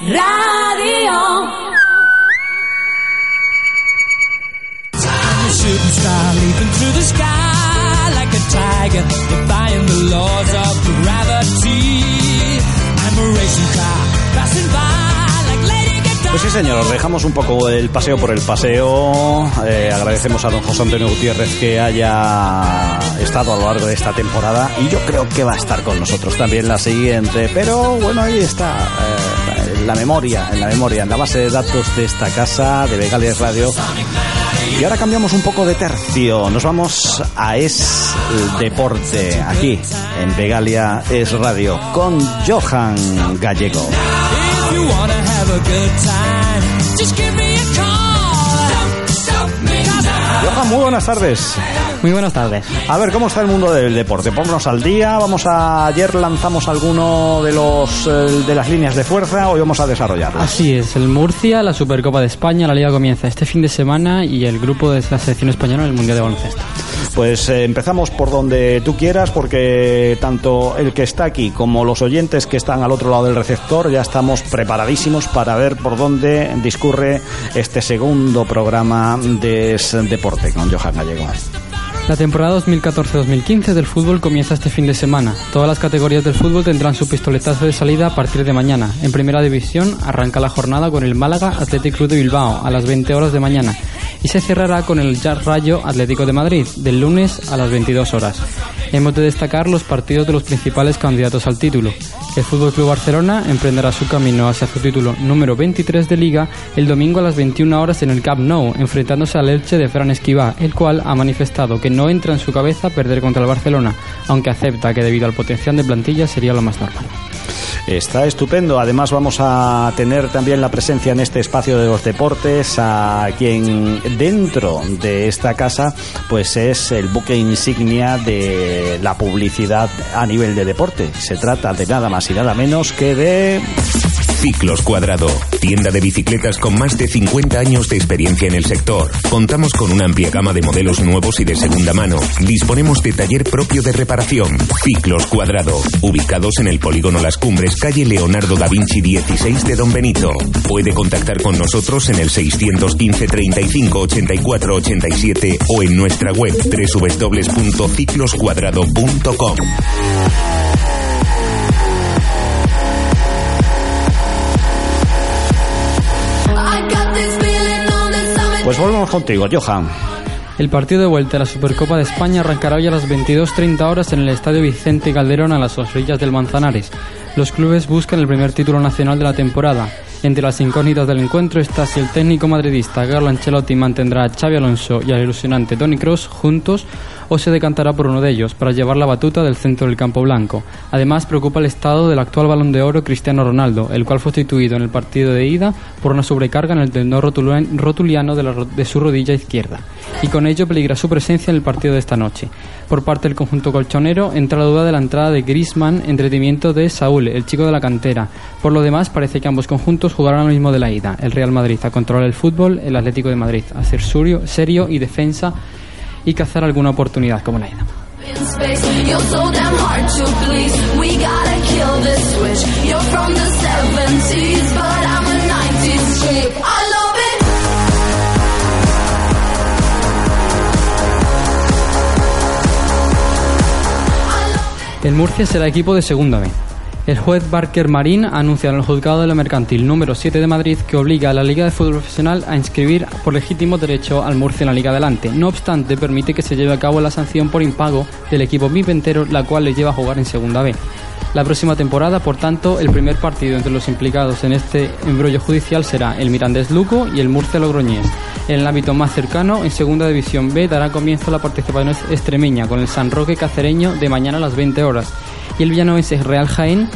Radio. I'm a shooting star leaping through the sky like a tiger, defying the laws of gravity. I'm a racing car passing by like Lady Godiva. Pues sí, señor, os dejamos un poco el paseo por el paseo. Eh, agradecemos a don José Antonio Gutiérrez que haya estado a lo largo de esta temporada y yo creo que va a estar con nosotros también la siguiente. Pero bueno, ahí está, eh, la memoria, en la memoria, en la base de datos de esta casa, de Vegales Radio. Y ahora cambiamos un poco de tercio. Nos vamos a Es Deporte, aquí en Vegalia Es Radio, con Johan Gallego. Johan, muy buenas tardes. Muy buenas tardes. A ver, ¿cómo está el mundo del deporte? Pónganos al día. Vamos a ayer lanzamos alguno de los eh, de las líneas de fuerza. Hoy vamos a desarrollarlas. Así es, el Murcia, la Supercopa de España, la Liga comienza este fin de semana y el grupo de la selección española en el Mundial de Baloncesto. Pues eh, empezamos por donde tú quieras, porque tanto el que está aquí como los oyentes que están al otro lado del receptor ya estamos preparadísimos para ver por dónde discurre este segundo programa de Deporte con Johan Gallego. La temporada 2014-2015 del fútbol comienza este fin de semana. Todas las categorías del fútbol tendrán su pistoletazo de salida a partir de mañana. En primera división arranca la jornada con el Málaga Athletic Club de Bilbao a las 20 horas de mañana y se cerrará con el Jazz Rayo Atlético de Madrid del lunes a las 22 horas. Hemos de destacar los partidos de los principales candidatos al título. El Fútbol Club Barcelona emprenderá su camino hacia su título número 23 de Liga el domingo a las 21 horas en el Camp Nou, enfrentándose al Elche de Fran Esquivá, el cual ha manifestado que no entra en su cabeza perder contra el Barcelona, aunque acepta que debido al potencial de plantilla sería lo más normal. Está estupendo. Además vamos a tener también la presencia en este espacio de los deportes a quien dentro de esta casa pues es el buque insignia de la publicidad a nivel de deporte. Se trata de nada más y nada menos que de Ciclos Cuadrado, tienda de bicicletas con más de 50 años de experiencia en el sector. Contamos con una amplia gama de modelos nuevos y de segunda mano. Disponemos de taller propio de reparación. Ciclos Cuadrado, ubicados en el polígono Las Cumbres, calle Leonardo da Vinci 16 de Don Benito. Puede contactar con nosotros en el 615 35 84 87 o en nuestra web www.cicloscuadrado.com. Pues volvemos contigo, Johan. El partido de vuelta a la Supercopa de España arrancará hoy a las 22.30 horas en el Estadio Vicente Calderón a las orillas del Manzanares. Los clubes buscan el primer título nacional de la temporada. Entre las incógnitas del encuentro está si el técnico madridista Carlo Ancelotti mantendrá a Xavi Alonso y al ilusionante Tony Cross juntos o se decantará por uno de ellos para llevar la batuta del centro del campo blanco. Además, preocupa el estado del actual balón de oro Cristiano Ronaldo, el cual fue sustituido en el partido de ida por una sobrecarga en el tendón rotuliano de, su rodilla izquierda. Y con ello peligra su presencia en el partido de esta noche. Por parte del conjunto colchonero entra la duda de la entrada de Griezmann en detrimento de Saúl, el chico de la cantera. Por lo demás, parece que ambos conjuntos jugarán lo mismo de la ida. El Real Madrid a controlar el fútbol, el Atlético de Madrid a ser serio y defensa y cazar alguna oportunidad como la ida. in space. You're so damn hard to please. We gotta kill this switch. You're from the 70s, but I'm a 90s chick. I love it. El Murcia será equipo de segunda B. El juez Barker Marín ha anunciado en el juzgado de la mercantil número 7 de Madrid que obliga a la Liga de Fútbol Profesional a inscribir por legítimo derecho al Murcia en la Liga Adelante. No obstante, permite que se lleve a cabo la sanción por impago del equipo viventero, la cual le lleva a jugar en segunda B. La próxima temporada, por tanto, el primer partido entre los implicados en este embrollo judicial será el Mirandés Luco y el Murcia Logroñés. En el ámbito más cercano, en Segunda División B, dará comienzo la participación extremeña con el San Roque Cacereño de mañana a las 20 horas y el Villanovense Real Jaén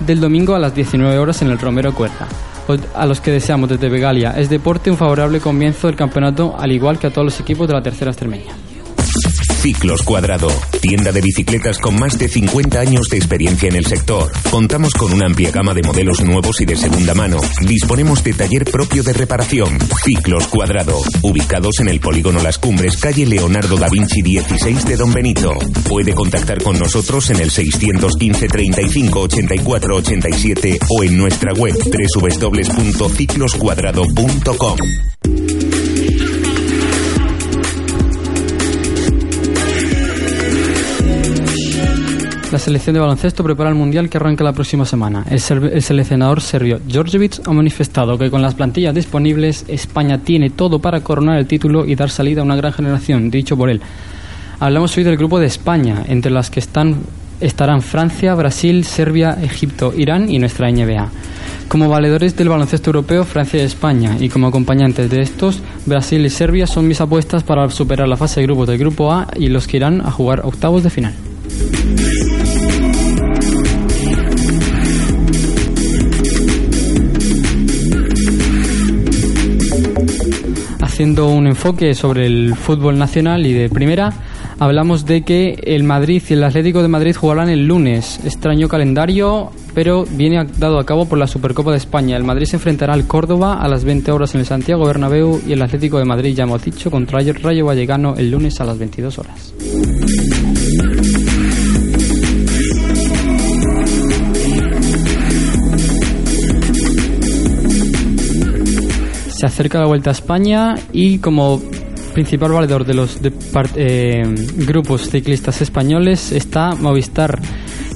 del domingo a las 19 horas en el Romero Cuerda. O- A los que deseamos desde Begalia es deporte un favorable comienzo del campeonato, al igual que a todos los equipos de la tercera extremeña. Ciclos Cuadrado, tienda de bicicletas con más de 50 años de experiencia en el sector. Contamos con una amplia gama de modelos nuevos y de segunda mano. Disponemos de taller propio de reparación. Ciclos Cuadrado, ubicados en el polígono Las Cumbres, calle Leonardo da Vinci 16 de Don Benito. Puede contactar con nosotros en el 615 35 84 87 o en nuestra web www.cicloscuadrado.com. La selección de baloncesto prepara el Mundial que arranca la próxima semana. El, el seleccionador serbio Djordjevic ha manifestado que con las plantillas disponibles España tiene todo para coronar el título y dar salida a una gran generación, dicho por él. Hablamos hoy del grupo de España, entre las que están, estarán Francia, Brasil, Serbia, Egipto, Irán y nuestra NBA. Como valedores del baloncesto europeo, Francia y España, y como acompañantes de estos, Brasil y Serbia son mis apuestas para superar la fase de grupos del grupo A y los que irán a jugar octavos de final. Haciendo un enfoque sobre el fútbol nacional y de primera, hablamos de que el Madrid y el Atlético de Madrid jugarán el lunes. Extraño calendario, pero viene dado a cabo por la Supercopa de España. El Madrid se enfrentará al Córdoba a las 20 horas en el Santiago Bernabéu y el Atlético de Madrid, ya hemos dicho, contra el Rayo Vallecano el lunes a las 22 horas. Se acerca la Vuelta a España y como principal valedor de los de eh, grupos ciclistas españoles está Movistar,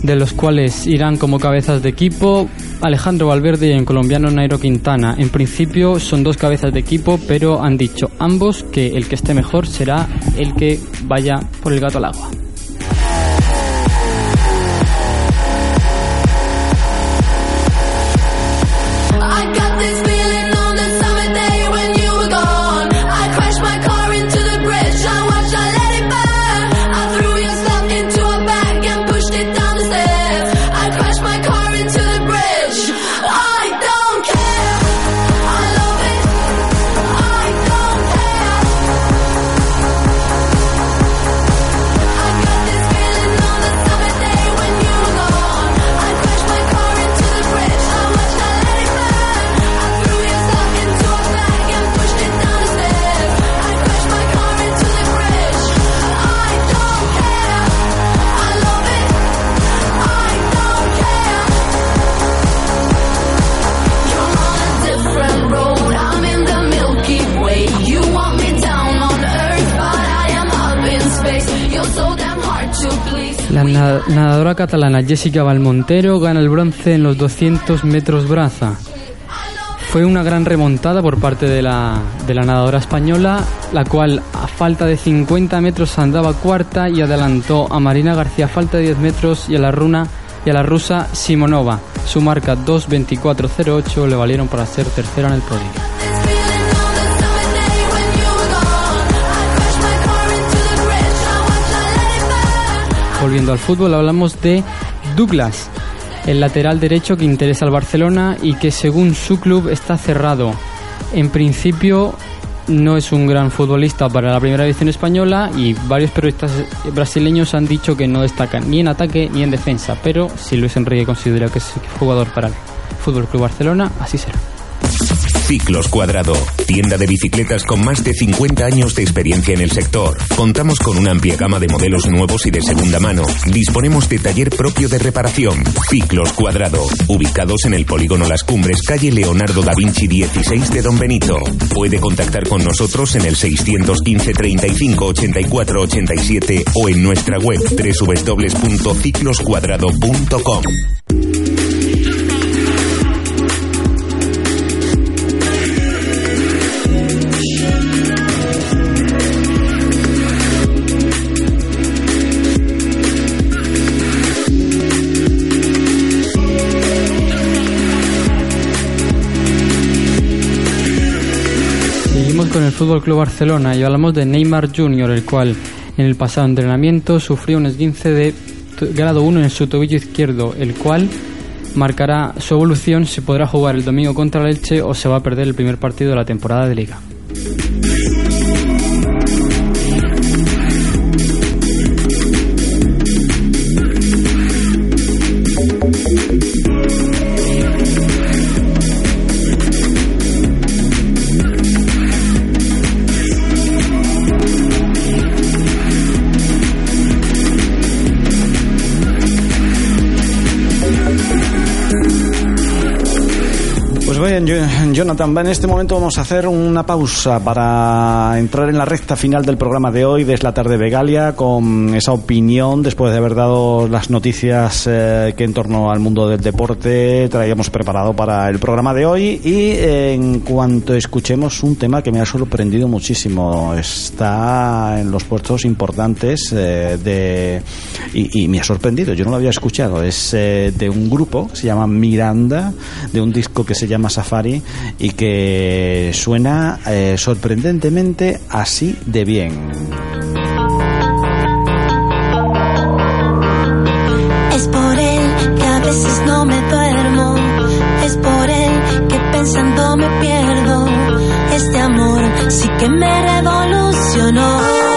de los cuales irán como cabezas de equipo Alejandro Valverde y el colombiano Nairo Quintana. En principio son dos cabezas de equipo, pero han dicho ambos que el que esté mejor será el que vaya por el gato al agua. La na- nadadora catalana Jessica Valmontero gana el bronce en los 200 metros braza. Fue una gran remontada por parte de la, de la nadadora española, la cual a falta de 50 metros andaba cuarta y adelantó a Marina García a falta de 10 metros y a la runa y a la rusa Simonova. Su marca 2.24.08 le valieron para ser tercera en el podio. Volviendo al fútbol, hablamos de Douglas, el lateral derecho que interesa al Barcelona y que según su club está cerrado. En principio no es un gran futbolista para la primera división española y varios periodistas brasileños han dicho que no destaca ni en ataque ni en defensa, pero si Luis Enrique considera que es jugador para el Fútbol Club Barcelona, así será. Ciclos Cuadrado, tienda de bicicletas con más de 50 años de experiencia en el sector. Contamos con una amplia gama de modelos nuevos y de segunda mano. Disponemos de taller propio de reparación. Ciclos Cuadrado, ubicados en el polígono Las Cumbres, calle Leonardo da Vinci 16 de Don Benito. Puede contactar con nosotros en el 615 35 84 87 o en nuestra web www.cicloscuadrado.com. con el Fútbol Club Barcelona y hablamos de Neymar Jr., el cual en el pasado entrenamiento sufrió un esguince de grado 1 en su tobillo izquierdo, el cual marcará su evolución si podrá jugar el domingo contra el o se va a perder el primer partido de la temporada de liga. Bien, yo- Jonathan, en este momento vamos a hacer una pausa para entrar en la recta final del programa de hoy, desde la tarde Begalia, con esa opinión, después de haber dado las noticias eh, que en torno al mundo del deporte traíamos preparado para el programa de hoy. Y eh, en cuanto escuchemos un tema que me ha sorprendido muchísimo, está en los puestos importantes eh, de y, y me ha sorprendido, yo no lo había escuchado, es de un grupo que se llama Miranda, de un disco que se llama Safari y que suena eh, sorprendentemente así de bien. Es por él que a veces no me duermo. Es por él que pensando me pierdo. Este amor sí que me revolucionó.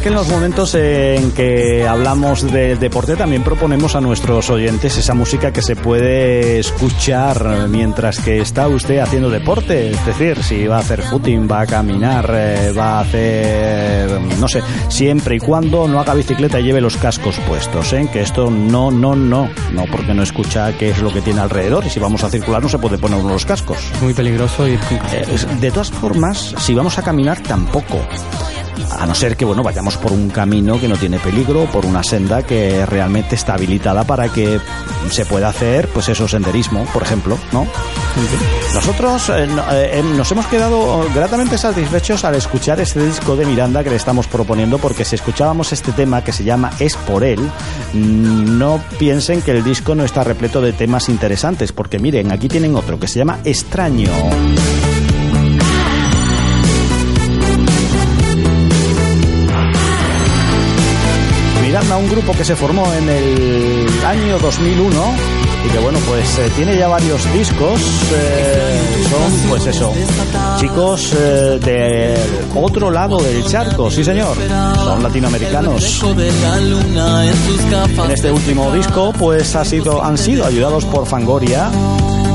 Es que en los momentos en que hablamos del deporte también proponemos a nuestros oyentes esa música que se puede escuchar mientras que está usted haciendo deporte. Es decir, si va a hacer footing, va a caminar, eh, va a hacer, no sé, siempre y cuando no haga bicicleta y lleve los cascos puestos. ¿eh? Que esto no, no, no, no, porque no escucha qué es lo que tiene alrededor. Y si vamos a circular no se puede poner uno los cascos. Muy peligroso con Eh, De todas formas, si vamos a caminar, tampoco. A no ser que, bueno, vayamos por un camino que no tiene peligro, por una senda que realmente está habilitada para que se pueda hacer, pues eso, senderismo, por ejemplo, ¿no? Nosotros eh, eh, eh, nos hemos quedado gratamente satisfechos al escuchar este disco de Miranda que le estamos proponiendo, porque si escuchábamos este tema que se llama Es por él, mm, no piensen que el disco no está repleto de temas interesantes, porque miren, aquí tienen otro que se llama Extraño. Un grupo que se formó en el año 2001 y que bueno, pues eh, tiene ya varios discos. eh, son, pues eso, chicos eh, del otro lado del charco, sí señor, son latinoamericanos. En este último disco, pues ha sido, han sido ayudados por Fangoria.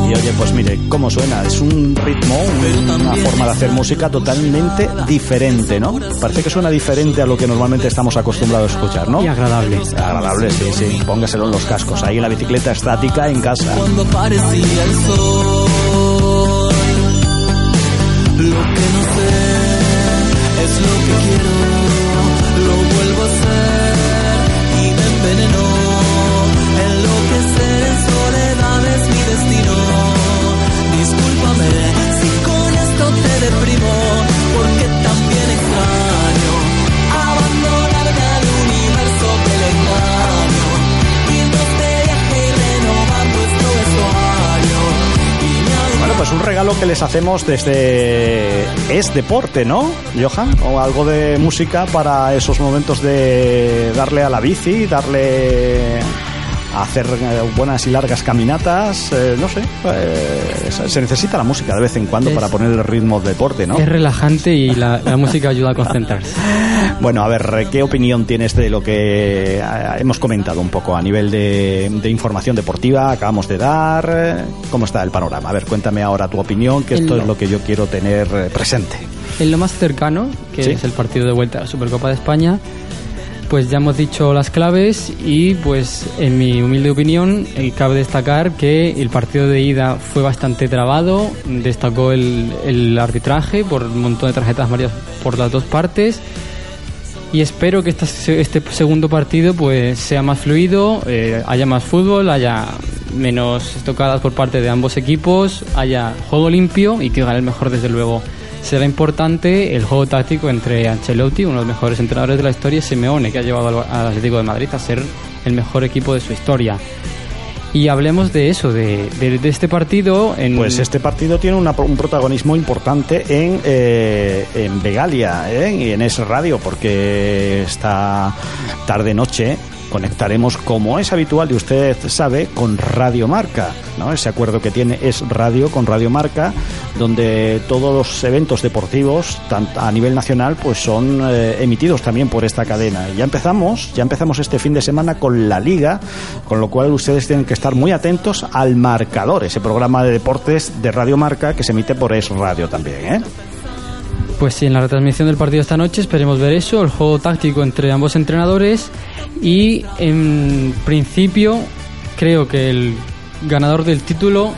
Y oye, pues mire, cómo suena. Es un ritmo, un- una forma de hacer música totalmente diferente, ¿no? Parece que suena diferente a lo que normalmente estamos acostumbrados a escuchar, ¿no? y agradable. Agradable, sí, sí. Póngaselo en los cascos, ahí en la bicicleta estática en casa. cuando aparecía el sol. Lo que no sé regalo que les hacemos desde Es Deporte, ¿no, Johan? O algo de música para esos momentos de darle a la bici, darle a hacer eh, buenas y largas caminatas, eh, no sé. eh, se necesita la música de vez en cuando Es- para poner el ritmo de deporte, ¿no? Es relajante y la, la música ayuda a concentrarse. Bueno, a ver, ¿qué opinión tienes de lo que eh, hemos comentado un poco a nivel de, de información deportiva? Acabamos de dar. eh, ¿Cómo está el panorama? A ver, cuéntame ahora tu opinión, que esto es lo que yo quiero tener eh, presente. En lo más cercano, que Sí. es el partido de vuelta a la Supercopa de España, pues ya hemos dicho las claves y pues en mi humilde opinión eh, cabe destacar que el partido de ida fue bastante trabado, destacó el, el arbitraje por un montón de tarjetas amarillas por las dos partes y espero que esta este segundo partido pues sea más fluido, eh, haya más fútbol, haya menos estocadas por parte de ambos equipos, haya juego limpio y que gane el mejor desde luego. Será importante el juego táctico entre Ancelotti, uno de los mejores entrenadores de la historia, y Simeone, que ha llevado al Atlético de Madrid a ser el mejor equipo de su historia. Y hablemos de eso, de, este partido. En, Pues este partido tiene una- un protagonismo importante en, eh, Begalia ¿eh? y en Es Radio, porque esta tarde-noche conectaremos, como es habitual y usted sabe, con Radio Marca, ¿no? Ese acuerdo que tiene Es Radio con Radio Marca, donde todos los eventos deportivos, a nivel nacional, pues son eh, emitidos también por esta cadena. Y ya empezamos, ya empezamos este fin de semana con la Liga, con lo cual ustedes tienen que estar muy atentos al marcador, ese programa de deportes de Radio Marca que se emite por Es Radio también, ¿eh? Pues sí, en la retransmisión del partido esta noche esperemos ver eso, el juego táctico entre ambos entrenadores y en principio creo que el ganador del título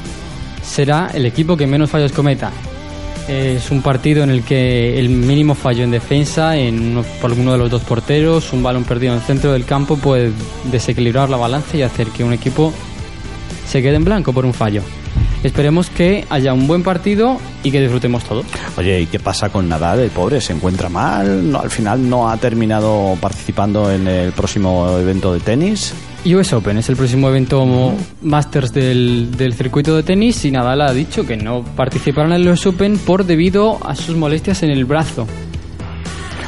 será el equipo que menos fallos cometa. Es un partido en el que el mínimo fallo en defensa en uno- por alguno de los dos porteros, un balón perdido en el centro del campo puede desequilibrar la balanza y hacer que un equipo se quede en blanco por un fallo. Esperemos que haya un buen partido y que disfrutemos todo. Oye, ¿y qué pasa con Nadal? El pobre se encuentra mal, no, al final no ha terminado participando en el próximo evento de tenis. US Open es el próximo evento Masters del, del circuito de tenis y Nadal ha dicho que no participará en el US Open por debido a sus molestias en el brazo.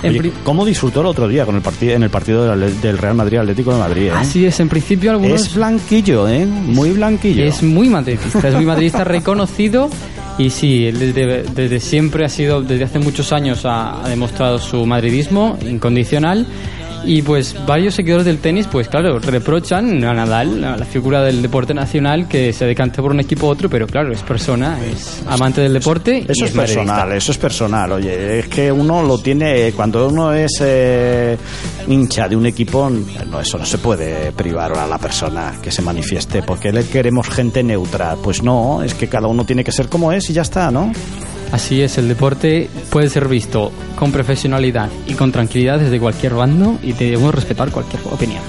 Oye, ¿Cómo disfrutó el otro día con el partido, en el partido del, Real Madrid Atlético de Madrid? eh? Así es, en principio algunos... Es blanquillo, ¿eh? Muy blanquillo. Es muy madridista, es muy madridista reconocido y sí, desde, desde siempre ha sido, desde hace muchos años ha, ha demostrado su madridismo incondicional y pues varios seguidores del tenis pues claro, reprochan a Nadal, a la figura del deporte nacional que se decante por un equipo u otro, pero claro, es persona, es amante del deporte y Eso es madridista. personal, eso es personal. Oye, es que uno lo tiene, cuando uno es eh, hincha de un equipo, no, eso no se puede privar a la persona que se manifieste, porque le queremos gente neutra. Pues no, es que cada uno tiene que ser como es y ya está, ¿no? Así es, el deporte puede ser visto con profesionalidad y con tranquilidad desde cualquier bando y debemos respetar cualquier opinión.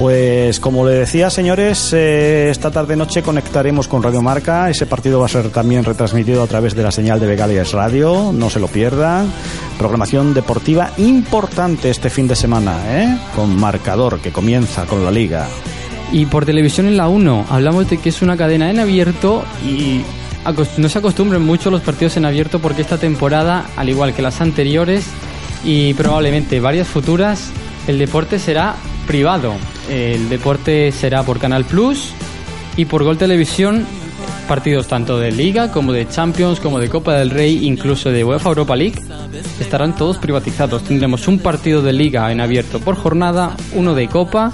Pues como le decía, señores, eh, esta tarde noche conectaremos con Radio Marca. Ese partido va a ser también retransmitido a través de la señal de Begalias Radio. No se lo pierdan. Programación deportiva importante este fin de semana, ¿eh? Con marcador que comienza con la liga. Y por televisión en la 1, hablamos de que es una cadena en abierto y no se acostumbren mucho los partidos en abierto porque esta temporada, al igual que las anteriores y probablemente varias futuras, el deporte será privado. El deporte será por Canal Plus y por Gol Televisión partidos tanto de Liga como de Champions, como de Copa del Rey, incluso de UEFA Europa League, estarán todos privatizados. Tendremos un partido de Liga en abierto por jornada, uno de Copa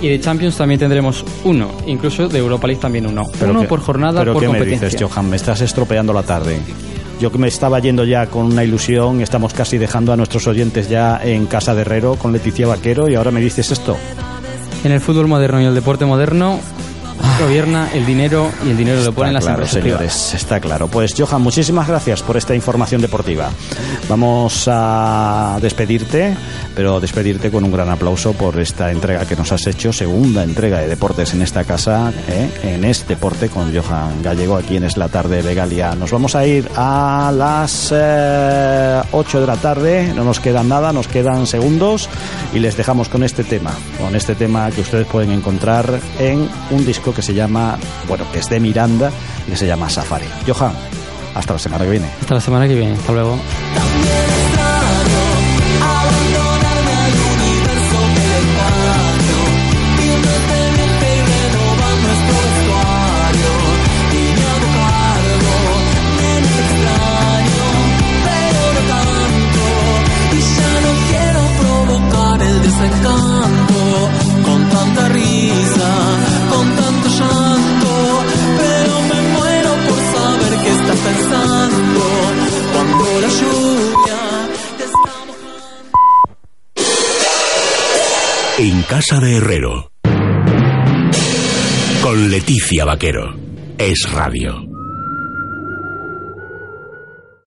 y de Champions también tendremos uno, incluso de Europa League también uno. uno que- por jornada pero por ¿qué me dices, Johan? Me estás estropeando la tarde. Yo que me estaba yendo ya con una ilusión, estamos casi dejando a nuestros oyentes ya en casa de Herrero con Leticia Vaquero y ahora me dices esto. En el fútbol moderno y el deporte moderno gobierna el dinero y el dinero lo ponen las claro, empresas señores, privadas. está claro. Pues Johan, muchísimas gracias por esta información deportiva. Vamos a despedirte, pero despedirte con un gran aplauso por esta entrega que nos has hecho, segunda entrega de deportes en esta casa, ¿eh? en este deporte con Johan Gallego, aquí en Es la Tarde de Galia. Nos vamos a ir a las eh, 8 de la tarde, no nos quedan nada, nos quedan segundos y les dejamos con este tema, con este tema que ustedes pueden encontrar en un disco que se llama, bueno, que es de Miranda y que se llama Safari. Johan, hasta la semana que viene. Hasta la semana que viene. Hasta luego. Casa de Herrero. Con Leticia Vaquero. Es Radio.